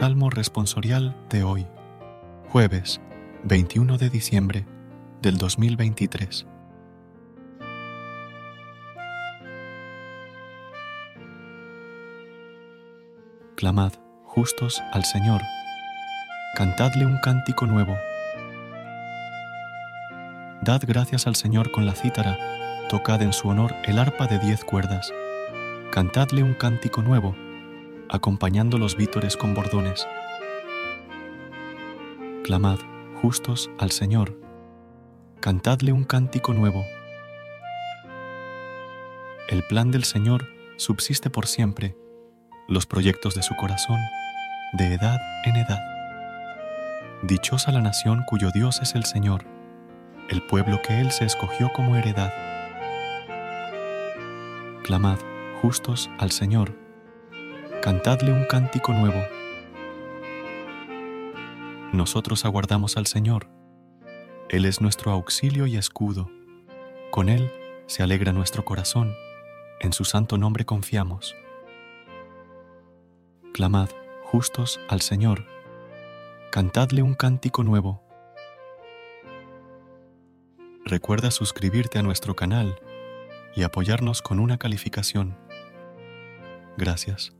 Salmo responsorial de hoy, jueves 21 de diciembre del 2023. Clamad, justos, al Señor, cantadle un cántico nuevo. Dad gracias al Señor con la cítara, tocad en su honor el arpa de diez cuerdas, cantadle un cántico nuevo acompañando los vítores con bordones. Clamad, justos, al Señor, cantadle un cántico nuevo. El plan del Señor subsiste por siempre, los proyectos de su corazón, de edad en edad. Dichosa la nación cuyo Dios es el Señor, el pueblo que Él se escogió como heredad. Clamad, justos, al Señor, cantadle un cántico nuevo. Nosotros aguardamos al Señor. Él es nuestro auxilio y escudo. Con Él se alegra nuestro corazón. En su santo nombre confiamos. Clamad, justos, al Señor. Cantadle un cántico nuevo. Recuerda suscribirte a nuestro canal y apoyarnos con una calificación. Gracias.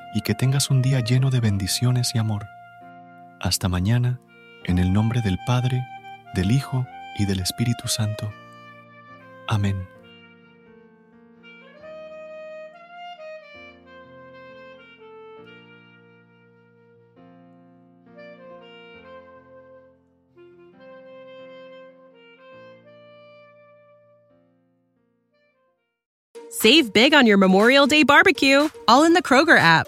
y que tengas un día lleno de bendiciones y amor. Hasta mañana, en el nombre del Padre, del Hijo y del Espíritu Santo. Amén. Save big on your Memorial Day barbecue, all in the Kroger app.